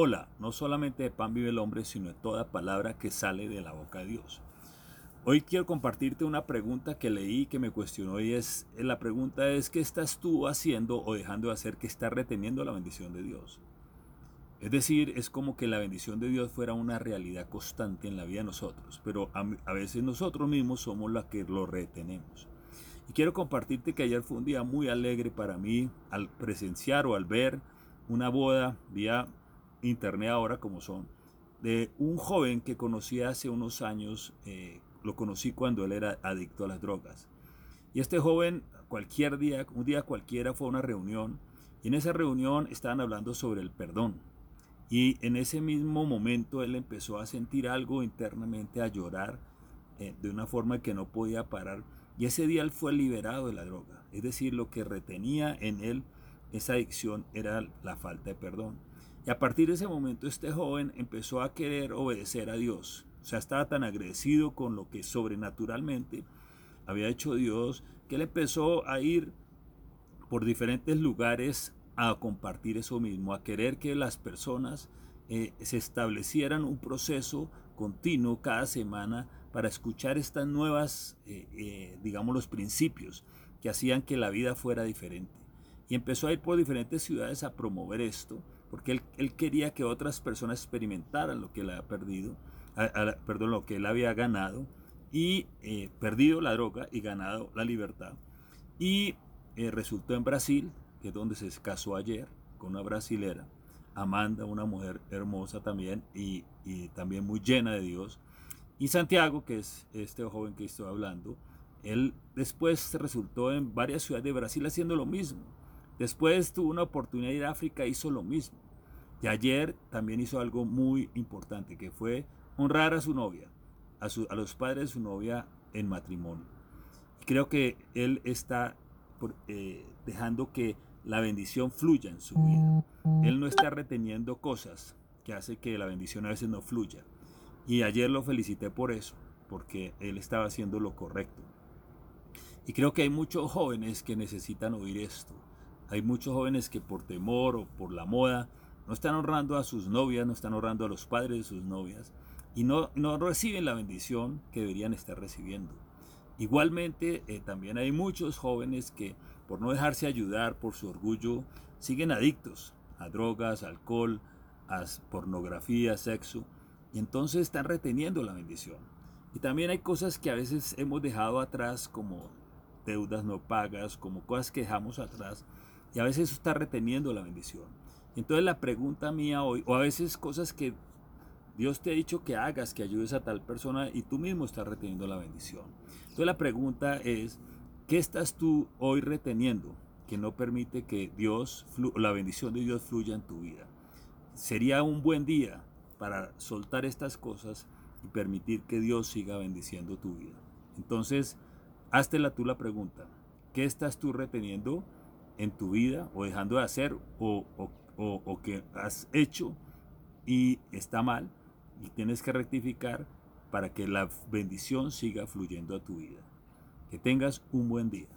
Hola, no solamente de pan vive el hombre, sino de toda palabra que sale de la boca de Dios. Hoy quiero compartirte una pregunta que leí que me cuestionó y es, la pregunta es, ¿qué estás tú haciendo o dejando de hacer que está reteniendo la bendición de Dios? Es decir, es como que la bendición de Dios fuera una realidad constante en la vida de nosotros, pero a, veces nosotros mismos somos los que lo retenemos. Y quiero compartirte que ayer fue un día muy alegre para mí al presenciar o al ver una boda vía internet ahora como son, de un joven que conocí hace unos años, eh, lo conocí cuando él era adicto a las drogas. Y este joven, cualquier día, un día cualquiera, fue a una reunión y en esa reunión estaban hablando sobre el perdón. Y en ese mismo momento él empezó a sentir algo internamente, a llorar eh, de una forma que no podía parar. Y ese día él fue liberado de la droga. Es decir, lo que retenía en él esa adicción era la falta de perdón. Y a partir de ese momento este joven empezó a querer obedecer a Dios. O sea, estaba tan agradecido con lo que sobrenaturalmente había hecho Dios, que él empezó a ir por diferentes lugares a compartir eso mismo, a querer que las personas eh, se establecieran un proceso continuo cada semana para escuchar estas nuevas, eh, eh, digamos, los principios que hacían que la vida fuera diferente. Y empezó a ir por diferentes ciudades a promover esto porque él, quería que otras personas experimentaran lo que él había perdido, perdón, lo que él había ganado y eh, perdido la droga y ganado la libertad. Y eh, resultó en Brasil, que es donde se casó ayer con una brasilera, Amanda, una mujer hermosa también y, y también muy llena de Dios. Y Santiago, que es este joven que estoy hablando, él después resultó en varias ciudades de Brasil haciendo lo mismo Después tuvo una oportunidad de ir a África, hizo lo mismo. Y ayer también hizo algo muy importante, que fue honrar a su novia, a, a los padres de su novia en matrimonio. Creo que él está eh, dejando que la bendición fluya en su vida. Él no está reteniendo cosas que hace que la bendición a veces no fluya. Y ayer lo felicité por eso, porque él estaba haciendo lo correcto. Y creo que hay muchos jóvenes que necesitan oír esto hay muchos jóvenes que por temor o por la moda no están honrando a sus novias, no están honrando a los padres de sus novias y no, no reciben la bendición que deberían estar recibiendo. Igualmente, eh, también hay muchos jóvenes que por no dejarse ayudar por su orgullo siguen adictos a drogas, alcohol, a pornografía, sexo, y entonces están reteniendo la bendición. Y también hay cosas que a veces hemos dejado atrás como deudas no pagas, como cosas que dejamos atrás y a veces está reteniendo la bendición. Entonces la pregunta mía hoy, o a veces cosas que Dios te ha dicho que hagas, que ayudes a tal persona y tú mismo estás reteniendo la bendición. Entonces la pregunta es, ¿qué estás tú hoy reteniendo que no permite que Dios, la bendición de Dios fluya en tu vida? Sería un buen día para soltar estas cosas y permitir que Dios siga bendiciendo tu vida. Entonces, háztela tú la pregunta, ¿qué estás tú reteniendo? En tu vida o dejando de hacer o, o, que has hecho y está mal y tienes que rectificar para que la bendición siga fluyendo a tu vida. Que tengas un buen día.